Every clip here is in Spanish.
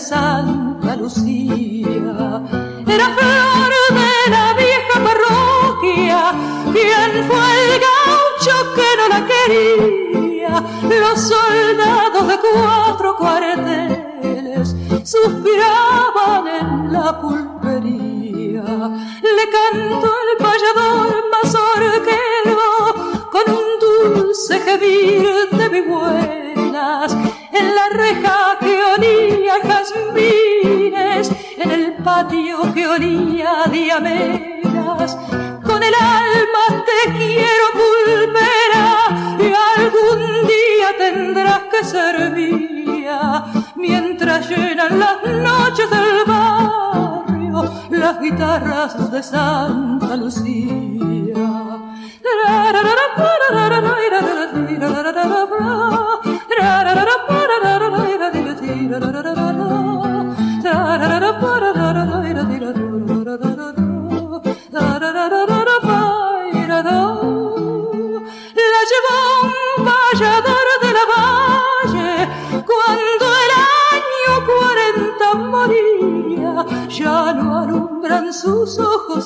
Santa Lucía. Era flor de la vieja parroquia, quien fue el gaucho que no la quería, los soldados de cuatro cuarteles suspiraban en la pulpería. Con el alma te quiero pulpera y algún día tendrás que servir mientras llenan las noches del barrio las guitarras de Santa Lucía.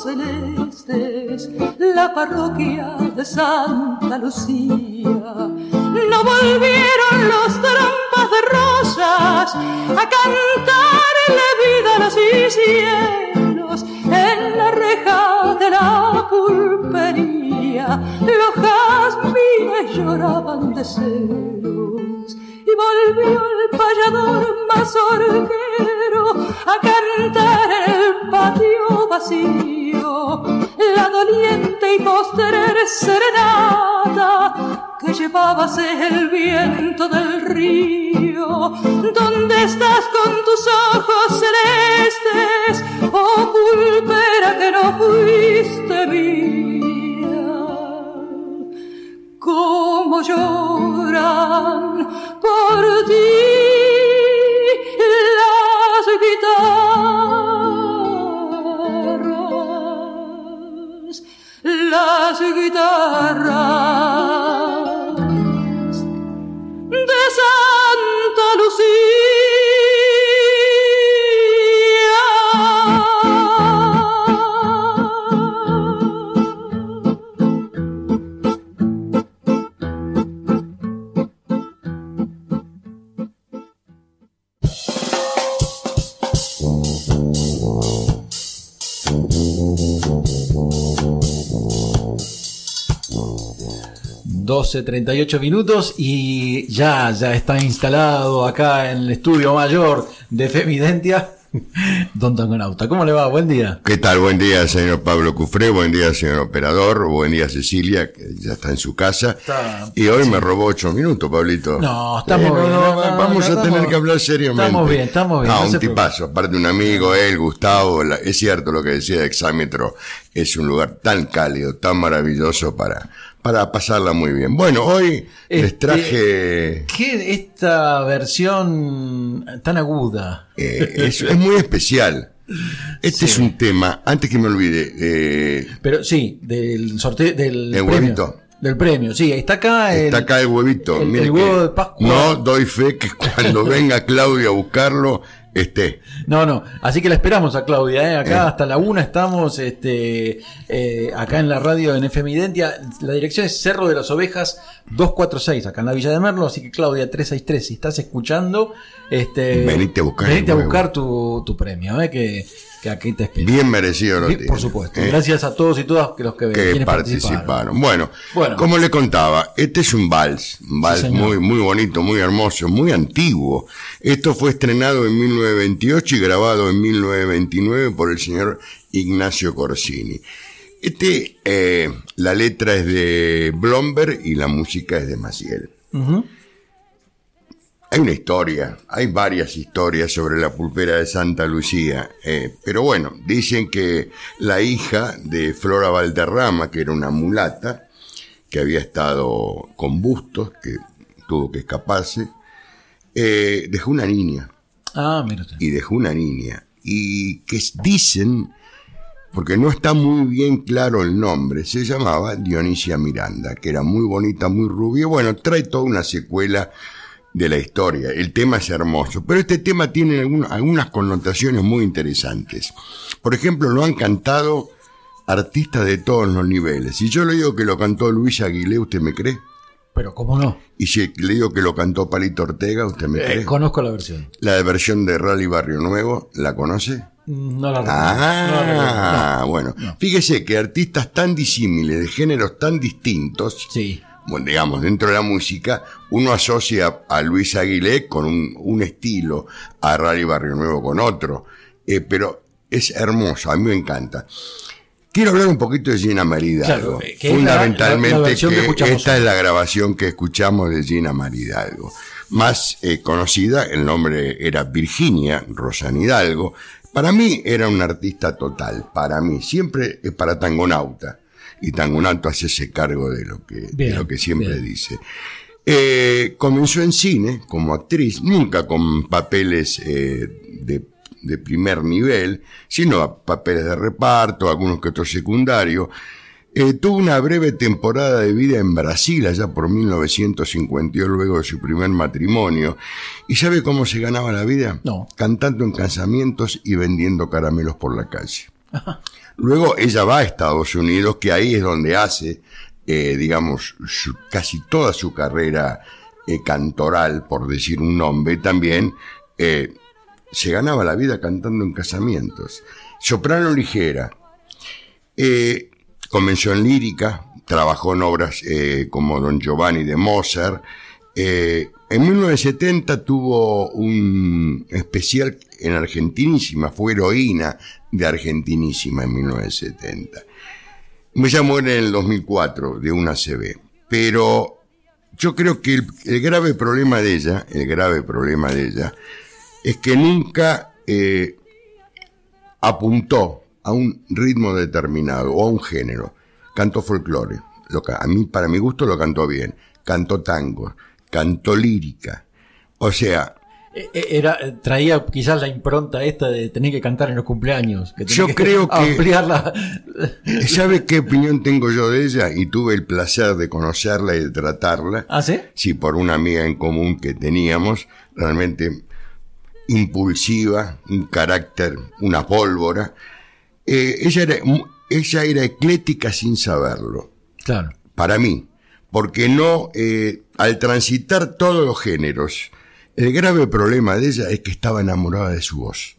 Celestes la parroquia de Santa Lucía. No volvieron los trompas de rosas a cantarle vida a los cielos en la reja de la pulpería. Los jazmines lloraban de celos y volvió el payador mazorquero a cantar en el patio vacío postrer serenata que llevábase el viento del río. ¿Dónde estás con tus ojos celestes, oh pulpera que no fuiste mía? Cómo lloran por ti las guitarras, las guitarras 12.38 minutos y ya, ya está instalado acá en el estudio mayor de Femidentia. Don Tangonauta, ¿cómo le va? Buen día. ¿Qué tal? Buen día, señor Pablo Cufré, buen día, señor operador, buen día, Cecilia, que ya está en su casa. Y hoy me robó ocho minutos, Pablito. No, estamos eh, bien. Vamos a tener que hablar seriamente. Estamos bien, estamos bien. Ah, un tipazo, aparte un amigo, él, Gustavo, es cierto lo que decía de Exámetro, es un lugar tan cálido, tan maravilloso para, para pasarla muy bien. Bueno, hoy les Este, traje... ¿Qué esta versión tan aguda? eh, es, es muy especial. Este es un tema, antes que me olvide, eh, Pero sí, del sorteo del ¿El premio. huevito? Del premio, sí, está acá el, Está acá el huevito. el- que huevo de Pascua. No doy fe que cuando venga Claudia a buscarlo esté. No, no, así que la esperamos a Claudia, ¿eh? acá Eh. hasta la una estamos este, eh, acá en la radio en FM Identia. La dirección es Cerro de las Ovejas 246, acá en la Villa de Merlo, así que Claudia 363, si estás escuchando, este, Venite a buscar venite el a huevo. buscar tu, tu premio, ¿eh? que, que aquí te espero. Bien merecido lo por supuesto. ¿eh? Gracias a todos y todas los que, que participaron. Bueno, Bueno. como le contaba, este es un vals, un vals muy, muy bonito, muy hermoso, muy antiguo. Esto fue estrenado en 1928 y grabado en 1929 por el señor Ignacio Corsini. Este, eh, la letra es de Blomberg y la música es de Maciel. Ujú. Hay una historia, hay varias historias sobre la pulpera de Santa Lucía, eh, pero bueno, dicen que la hija de Flora Valderrama, que era una mulata, que había estado con bustos, que tuvo que escaparse, eh, dejó una niña, Ah, mira usted. y dejó una niña, y que dicen, porque no está muy bien claro el nombre, se llamaba Dionisia Miranda, que era muy bonita, muy rubia. Bueno, trae toda una secuela de la historia. El tema es hermoso, pero este tema tiene algún- algunas connotaciones muy interesantes. Por ejemplo, lo han cantado artistas de todos los niveles. Si yo le digo que lo cantó Luis Aguilé, ¿usted me cree? Pero cómo no. Y si le digo que lo cantó Palito Ortega, ¿usted me Eh, cree? conozco la versión. La versión de Rally Barrio Nuevo, ¿la conoce? No la recuerdo. No la recuerdo. Ah, No. bueno. no. Fíjese que artistas tan disímiles, de géneros tan distintos, Sí. Bueno, digamos, dentro de la música, uno asocia a Luis Aguilé con un, un estilo, a Rally Barrio Nuevo con otro, eh, pero es hermoso, a mí me encanta. Quiero hablar un poquito de Gina Maridalgo. Claro, que es la- Fundamentalmente, la- la versión que esta es la grabación que escuchamos de Gina Maridalgo. Más eh, conocida, el nombre era Virginia Rosan Hidalgo. Para mí era un artista total, para mí, siempre es para Tangonauta. Y Tangonauta hace ese cargo de lo que, de lo que siempre bien. dice. Eh, comenzó en cine como actriz, nunca con papeles eh, de, de primer nivel, sino papeles de reparto, algunos que otros secundarios. Eh, tuvo una breve temporada de vida en Brasil, allá por 1952, luego de su primer matrimonio. ¿Y sabe cómo se ganaba la vida? No. Cantando en casamientos y vendiendo caramelos por la calle. Luego ella va a Estados Unidos, que ahí es donde hace, eh, digamos, casi toda su carrera eh, cantoral, por decir un nombre. También eh, se ganaba la vida cantando en casamientos. Soprano ligera. Comenzó en lírica, trabajó en obras como Don Giovanni de Mozart. En 1970 tuvo un especial en Argentinísima, fue heroína de Argentinísima en 1970. Ella muere en el 2004 de una CB, pero yo creo que el, grave problema de ella, el grave problema de ella, es que nunca eh, apuntó a un ritmo determinado o a un género. Cantó folclore. Lo a mí, para mi gusto, lo cantó bien. Cantó tango, cantó lírica. O sea, Era, eh, traía quizás la impronta esta de tener que cantar en los cumpleaños. Que Yo que creo que- Ampliar la... ¿sabe qué opinión tengo yo de ella? Y tuve el placer de conocerla y de tratarla. ¿Ah, sí? Sí, por una amiga en común que teníamos, realmente impulsiva, un carácter, una pólvora. Eh, ella, era, ella era eclética sin saberlo, Claro. para mí, porque no, eh, al transitar todos los géneros, el grave problema de ella es que estaba enamorada de su voz.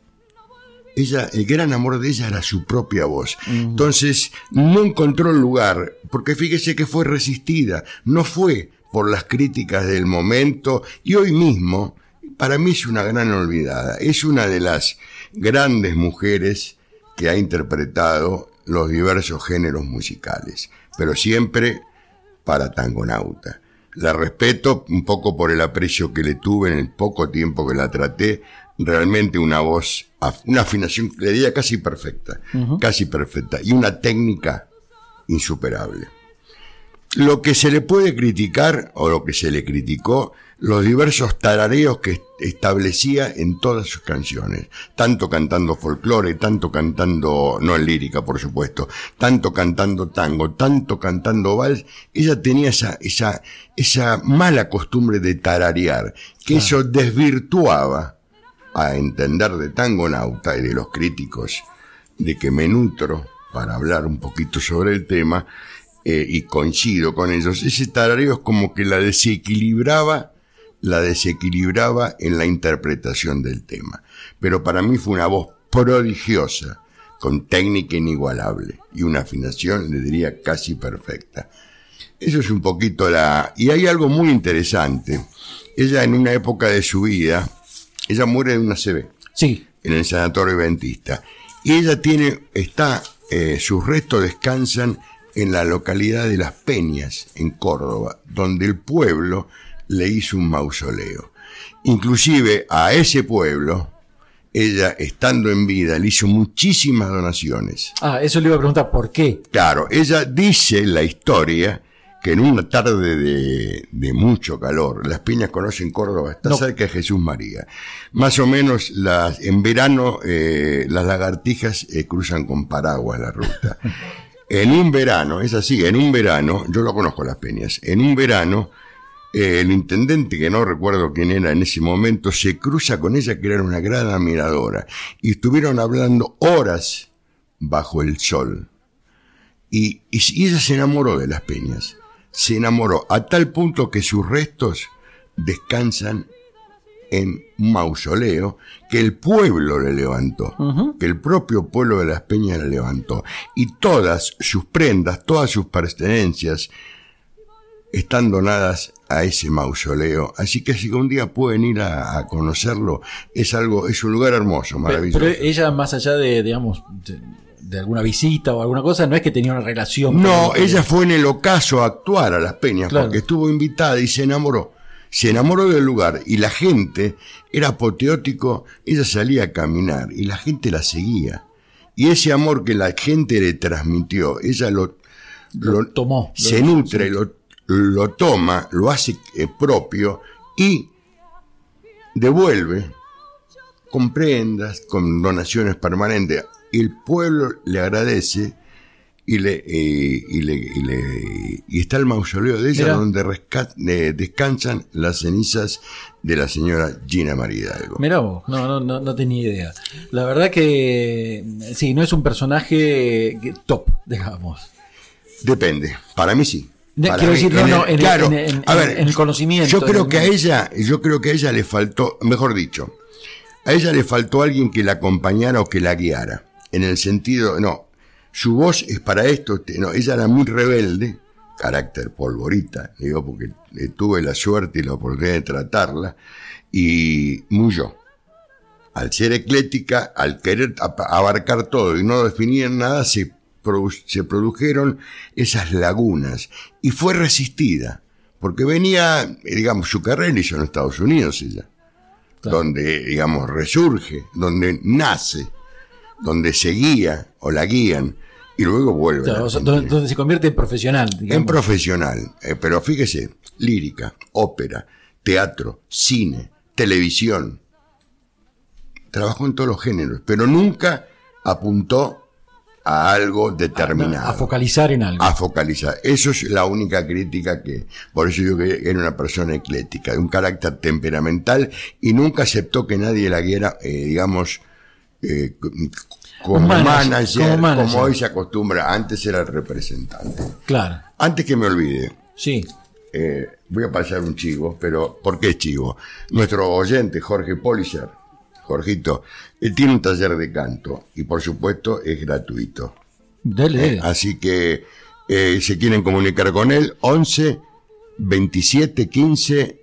Ella, el gran amor de ella era su propia voz. Entonces, no encontró lugar, porque fíjese que fue resistida, no fue por las críticas del momento, y hoy mismo, para mí es una gran olvidada. Es una de las grandes mujeres que ha interpretado los diversos géneros musicales, pero siempre para Tangonauta. La respeto un poco por el aprecio que le tuve en el poco tiempo que la traté. Realmente una voz, una afinación, le diría casi perfecta, casi perfecta, y una técnica insuperable. Lo que se le puede criticar, o lo que se le criticó, los diversos tarareos que establecía en todas sus canciones, tanto cantando folclore, tanto cantando, no en lírica por supuesto, tanto cantando tango, tanto cantando vals, ella tenía esa, esa, esa mala costumbre de tararear, que eso desvirtuaba, a entender de tangonauta y de los críticos de que me nutro para hablar un poquito sobre el tema, eh, y coincido con ellos, ese tarareo es como que la desequilibraba, la desequilibraba en la interpretación del tema. Pero para mí fue una voz prodigiosa, con técnica inigualable y una afinación, le diría, casi perfecta. Eso es un poquito la... Y hay algo muy interesante. Ella en una época de su vida, ella muere de una CB Sí. en el sanatorio Adventista. Y ella tiene, está, eh, sus restos descansan en la localidad de Las Peñas, en Córdoba, donde el pueblo le hizo un mausoleo. Inclusive a ese pueblo, ella, estando en vida, le hizo muchísimas donaciones. Ah, eso le iba a preguntar, ¿por qué? Claro, ella dice la historia que en una tarde de, de mucho calor, las Peñas conocen Córdoba, está No. cerca de Jesús María. Más o menos las, en verano eh, las lagartijas eh, cruzan con paraguas la ruta. En un verano, es así, en un verano, yo lo conozco las Peñas, en un verano el intendente, que no recuerdo quién era en ese momento, se cruza con ella, que era una gran admiradora, y estuvieron hablando horas bajo el sol. Y, y, y ella se enamoró de las peñas. Se enamoró a tal punto que sus restos descansan en un mausoleo que el pueblo le levantó, que el propio pueblo de las Peñas le levantó. Y todas sus prendas, todas sus pertenencias están donadas a ese mausoleo. Así que si un día pueden ir a, a conocerlo, es algo, es un lugar hermoso, maravilloso. pero ella, más allá de, digamos, de, de alguna visita o alguna cosa, no es que tenía una relación. No, con- ella fue en el ocaso a actuar a las peñas Claro. porque estuvo invitada y se enamoró. Se enamoró del lugar y la gente era apoteótico. Ella salía a caminar y la gente la seguía. Y ese amor que la gente le transmitió, ella lo, lo- tomó. se Lo- nutre, lo, lo toma, lo hace eh, propio y devuelve con prendas, con donaciones permanentes. Y el pueblo le agradece y le, eh, y le, y le- y está el mausoleo de ella Mira. donde resca- eh, descansan las cenizas de la señora Gina María Hidalgo. Mirá vos, no, no, no, no tenía idea. La verdad que sí, no es un personaje top, digamos. Depende, para mí sí. Para quiero mí, decir, no, en no, el- en el- claro, en el- a ver, en el conocimiento, Yo creo que a ella, yo creo que a ella le faltó, mejor dicho, a ella le faltó alguien que la acompañara o que la guiara. En el sentido, no, su voz es para esto, este, no, ella era muy rebelde, carácter polvorita, digo, porque tuve la suerte y la oportunidad de tratarla, y muy yo. Al ser eclética, al querer abarcar todo y no definir nada, se, produ- se produjeron esas lagunas y fue resistida, porque venía, digamos, su carrera hizo en Estados Unidos ella, Claro. donde, digamos, resurge, donde nace, donde se guía o la guían y luego vuelve. Claro, o sea, Argentina. donde, donde se convierte en profesional. En profesional, eh, pero fíjese, lírica, ópera, teatro, cine, televisión. Trabajó en todos los géneros, pero nunca apuntó a algo determinado. a focalizar en algo. A focalizar. Eso es la única crítica que, por eso digo que era una persona eclética, de un carácter temperamental y nunca aceptó que nadie la guiara, eh, digamos, eh, como manager, manager, como hoy se acostumbra. Antes era el representante. Claro, Antes que me olvide, sí. eh, voy a pasar un chivo, pero ¿por qué chivo? Nuestro oyente, Jorge Policer, Jorgito, él tiene un taller de canto y por supuesto es gratuito. Dele, dele. Así que eh, se quieren comunicar con él, 11 27 15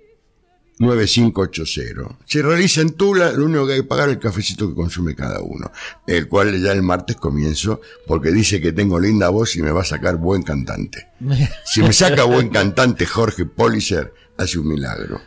9580. Se realiza en Tula, lo único que hay que pagar es el cafecito que consume cada uno, el cual ya el martes comienzo, porque dice que tengo linda voz y me va a sacar buen cantante. Si me saca buen cantante Jorge Policer, hace un milagro.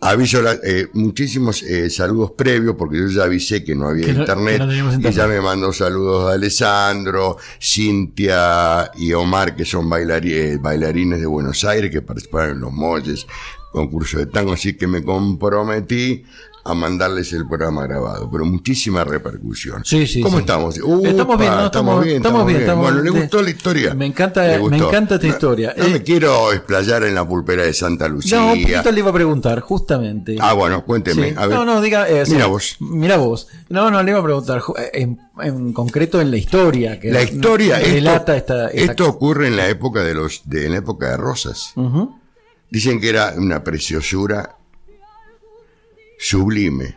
Aviso la- eh, muchísimos eh, saludos previos porque yo ya avisé que no había Que no- internet, que no teníamos y internet. ya me mandó saludos a Alessandro, Cintia y Omar que son bailari- eh, bailarines de Buenos Aires que participaron en los Molles, concurso de tango, así que me comprometí a mandarles el programa grabado, pero muchísima repercusión. Sí, sí, ¿Cómo sí. estamos? estamos bien, ¿no? estamos bien, estamos bien. estamos- Bueno, ¿le gustó la historia? Me encanta, ¿Le me encanta esta historia. No, Eh, me quiero explayar en la pulpera de Santa Lucía. No, poquito le iba a preguntar, justamente. Ah, bueno, cuénteme. Sí. A ver. No, no, diga. eh, Mira vos. Mira vos. No, no, le iba a preguntar. eh, En, en concreto en la historia. Que La historia, relata esto, esta, esta- esto ocurre en la época de los, de, en la época de Rosas. Dicen que era una preciosura sublime,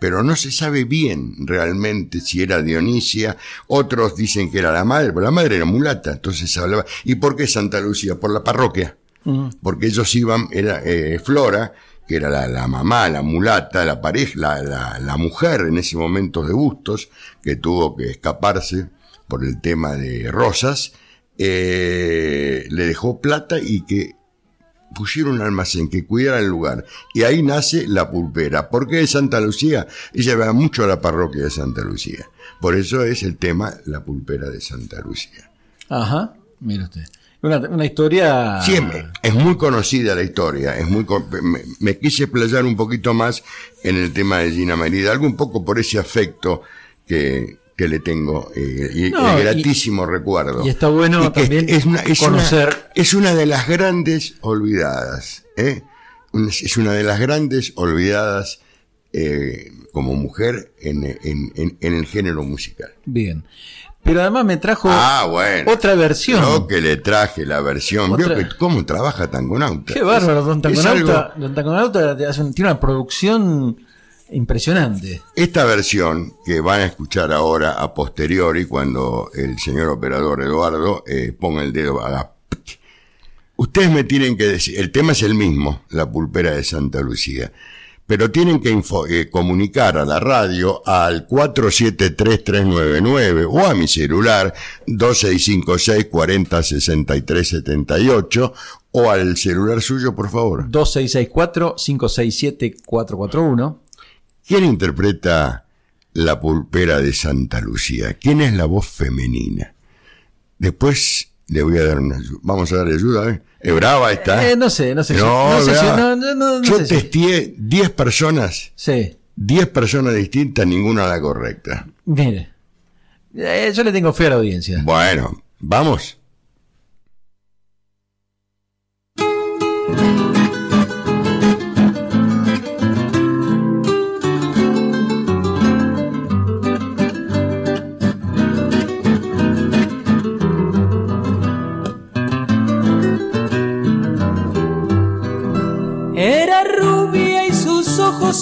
pero no se sabe bien realmente si era Dionisia. Otros dicen que era la madre, pero la madre era mulata, entonces se hablaba. ¿Y por qué Santa Lucía? Por la parroquia. Porque ellos iban, era eh, Flora, que era la, la mamá, la mulata, la pareja, la, la- la mujer en ese momento de Bustos, que tuvo que escaparse por el tema de Rosas, eh, le dejó plata y que pusieron un almacén que cuidara el lugar. Y ahí nace la pulpera. ¿Por qué de Santa Lucía? Ella va mucho a la parroquia de Santa Lucía. Por eso es el tema la pulpera de Santa Lucía. Ajá, mire usted. Una, una historia. Siempre. Es muy conocida la historia. Es muy me quise explayar un poquito más en el tema de Gina Merida. Algo un poco por ese afecto que, que le tengo. eh, y No, el y- gratísimo recuerdo. y está bueno Y también es una, es conocer- Una, es una de las grandes olvidadas. ¿eh? Es una de las grandes olvidadas eh, como mujer en, en- en- en el género musical. Bien. Pero además me trajo Ah, bueno. otra versión. Yo que le traje la versión. Otra- Veo que cómo trabaja Tangonauta. Qué bárbaro, Don Es Tangonauta. algo- Don Tangonauta hace tiene una producción impresionante. Esta versión que van a escuchar ahora a posteriori, cuando el señor operador Eduardo eh, ponga el dedo, haga pic. Ustedes me tienen que decir, el tema es el mismo, la pulpera de Santa Lucía, pero tienen que info- eh, comunicar a la radio al 473399 o a mi celular 2656 40 63 78 o al celular suyo, por favor. 2664-567-441. ¿Quién interpreta la pulpera de Santa Lucía? ¿Quién es la voz femenina? Después le voy a dar una ayuda. Vamos a darle ayuda, ¿eh? ¿Es brava esta? Eh, no sé, no sé. si- No, sé si- no, no, no, no Yo sé testeé 10 personas, Sí, 10 personas distintas, ninguna la correcta. mire. Eh, yo le tengo fe a la audiencia. Bueno, vamos.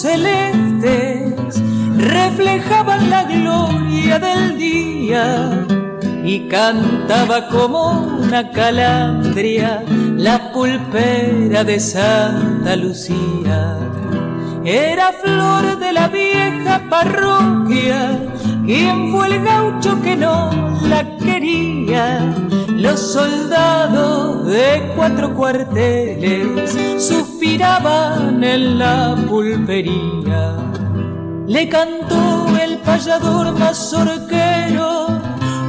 Celestes reflejaban la gloria del día y cantaba como una calandria la pulpera de Santa Lucía. Era flor de la vieja parroquia, quien fue el gaucho que no la quería. Los soldados de cuatro cuarteles en la pulpería. Le cantó el payador mazorquero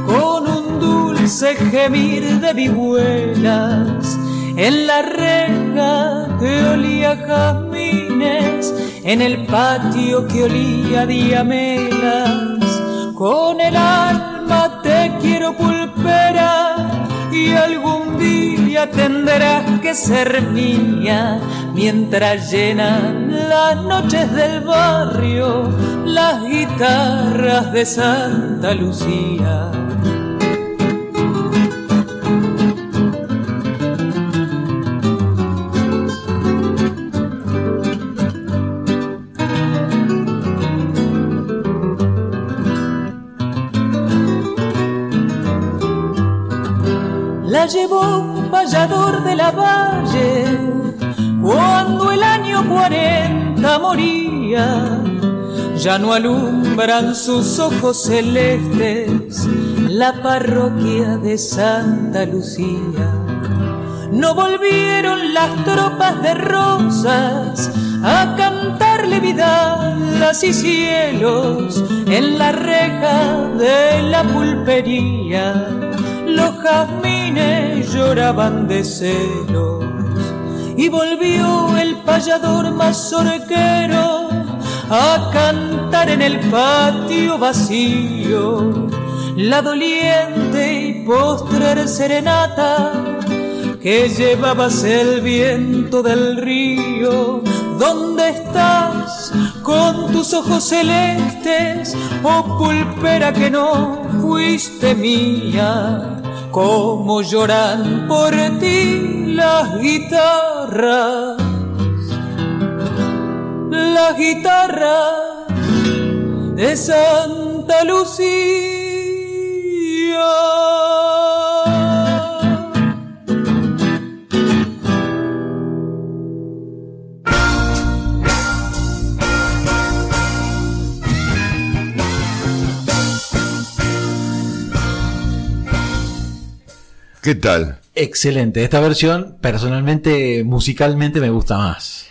con un dulce gemir de vihuelas en la reja que olía jazmines, en el patio que olía diamelas. Con el alma te quiero pulpera y algún día tendrás que ser mía mientras llenan las noches del barrio las guitarras de Santa Lucía. llevó payador de la valle cuando el año 40 moría. Ya no alumbran sus ojos celestes la parroquia de Santa Lucía. No volvieron las tropas de rosas a cantarle vidalas y cielos en la reja de la pulpería. Los jazmines lloraban de celos y volvió el payador mazorquero a cantar en el patio vacío la doliente y postrer serenata que llevabas el viento del río. ¿Dónde estás con tus ojos celestes, oh pulpera que no fuiste mía? Cómo lloran por ti las guitarras, las guitarras de Santa Lucía. ¿Qué tal? Excelente. Esta versión, personalmente, musicalmente, me gusta más.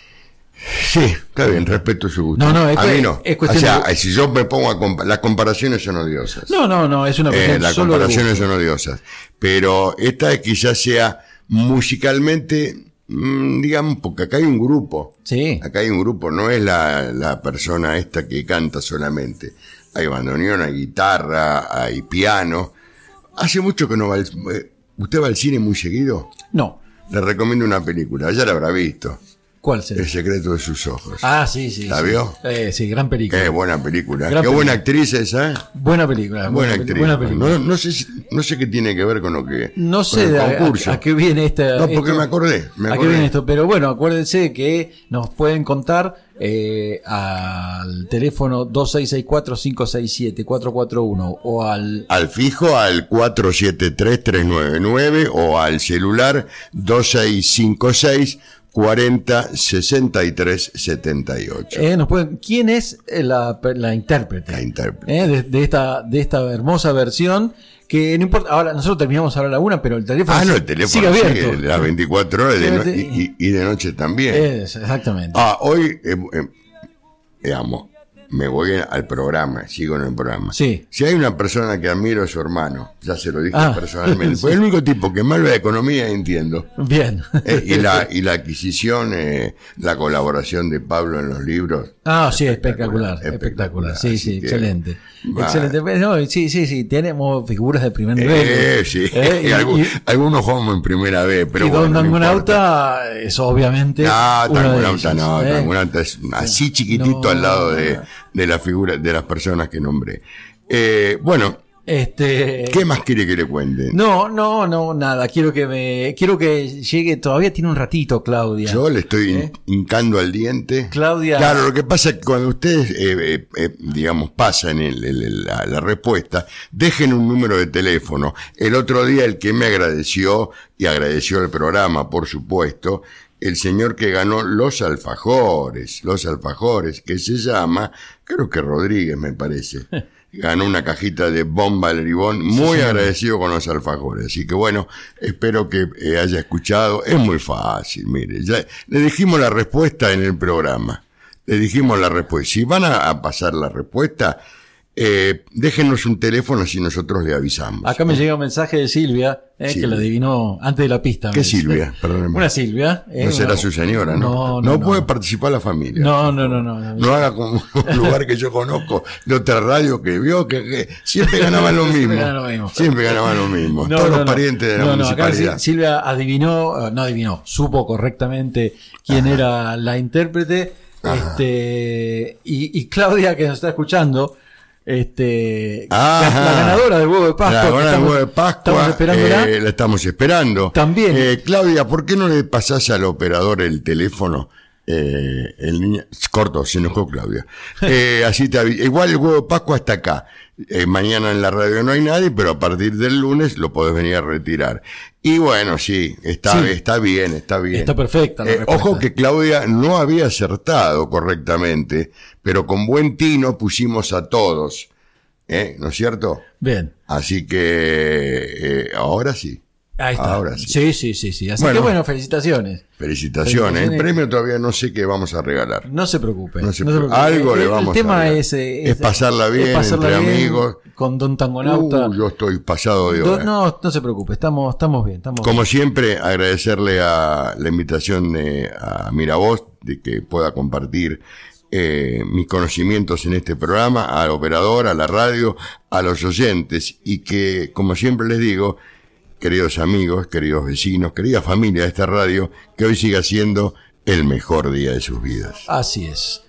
Sí, está bien, respeto su gusto. No, no, es a mí no. es o cuestión sea, de- si yo me pongo a compa- las comparaciones son odiosas. No, no, no, es una Eh, cuestión las solo de comparaciones son odiosas. Pero esta quizás sea musicalmente, mm, digamos, porque acá hay un grupo. Sí. Acá hay un grupo, no es la, la persona esta que canta solamente. Hay bandoneón, hay guitarra, hay piano. Hace mucho que no va al, eh, ¿Usted va al cine muy seguido? No. Le recomiendo una película, ya la habrá visto. ¿Cuál será? El secreto de sus ojos. Ah, sí, sí. ¿La sí. vio? Eh, sí, gran película. Qué buena película. Gran Qué buena actriz esa. ¿eh? Buena película. Buena peli- actriz. Buena película. No, no sé, no sé qué tiene que ver con lo que. No sé el de a, concurso. a- a qué viene esta. No, porque esto. me acordé. Me ¿A qué acordé. viene esto? Pero bueno, acuérdense que nos pueden contar eh, al teléfono 2664-567-441 o al Al fijo al 473-399 o al celular 2656 40 63 78. Eh, nos pueden, ¿Quién es eh, la, la intérprete? La intérprete. Eh, de, de esta, de esta hermosa versión que no importa, ahora nosotros terminamos ahora a la una, pero el teléfono, Ah, no, el teléfono sigue abierto. sigue las 24 horas de no- y, y- y de noche también. Es, exactamente. Ah, hoy, eh, eh, digamos, me voy al programa, sigo en el programa. Sí. Si hay una persona que admiro es su hermano, ya se lo dije Ah, personalmente. Fue el único tipo que más la economía entiendo. Bien. Eh, y, la, y la adquisición, eh, la colaboración de Pablo en los libros. Ah, sí, espectacular, Espectacular, espectacular. Sí, sí, excelente. Excelente. Pues, no, sí, sí, sí, tenemos figuras de primer nivel. Eh, sí, Eh, y, y- algunos jugamos en primera vez, pero y bueno, Don no. Tangonauta es obviamente. Tangunauta ellos, no, ¿eh? Tangunauta es así chiquitito No. al lado de, de la figura, de las personas que nombré. Eh, bueno, Este. ¿qué más quiere que le cuente? No, no, no, nada. Quiero que me. Quiero que llegue. Todavía tiene un ratito, Claudia. Yo le estoy ¿Eh? hin- hincando al diente. Claudia. Claro, lo que pasa es que cuando ustedes, eh, eh, eh, digamos, pasan el- el- el- la, la respuesta, dejen un número de teléfono. El otro día el que me agradeció, y agradeció el programa, por supuesto, el señor que ganó los alfajores, los alfajores, que se llama, creo que Rodríguez me parece. Ganó una cajita de bomba al ribón, muy agradecido con los alfajores. Así que bueno, espero que eh, haya escuchado. Es muy fácil, mire. Ya, le dijimos la respuesta en el programa. Le dijimos la respuesta. Si van a, a pasar la respuesta, eh, déjenos un teléfono si nosotros le avisamos. Acá me llega un mensaje de Silvia, eh, Silvia. que lo adivinó antes de la pista. ¿Qué. Silvia? Perdóneme. Una Silvia. eh, No será una- su señora, ¿no? No, no, puede participar la familia. No, no, no, no. no. Haga como un lugar que yo conozco de otra radio que vio que, que siempre ganaban lo mismo. Siempre ganaban lo mismo. Todos los parientes de la acá municipalidad. Sil- Silvia adivinó, eh, no adivinó, supo correctamente quién era la intérprete. Este, y, y Claudia, que nos está escuchando, este, la, ganadora del huevo de Pascua. La ganadora del estamos- huevo de Pascua. Estamos esperándola. eh, la estamos esperando. También. Eh, Claudia, ¿por qué no le pasás al operador el teléfono? Eh, el niño, corto, se enojó Claudia. Eh, así te Igual el huevo de Pascua está acá. Eh, mañana en la radio no hay nadie, pero a partir del lunes lo podés venir a retirar. Y bueno, sí, está, Sí. está bien, está bien. Está perfecta la Eh, ojo que Claudia no había acertado correctamente, pero con buen tino pusimos a todos. ¿eh? ¿No es cierto? Bien. Así que eh, ahora sí. Ahí está. Ahora sí. Sí, sí, sí, sí. Así Bueno. que bueno, felicitaciones. Felicitaciones. El premio todavía no sé qué vamos a regalar. No se preocupe. No se no preocupe. Algo El- le el vamos a tema es, eh, Es pasarla bien, entre amigos. Con Don Tangonauta. Uh, yo estoy pasado de hora. no, no se preocupe, estamos, estamos bien. Estamos Como siempre, agradecerle a la invitación de, a Miravoz de que pueda compartir eh, mis conocimientos en este programa, al operador, a la radio, a los oyentes y que, como siempre les digo, queridos amigos, queridos vecinos, querida familia de esta radio, que hoy siga siendo el mejor día de sus vidas. Así es.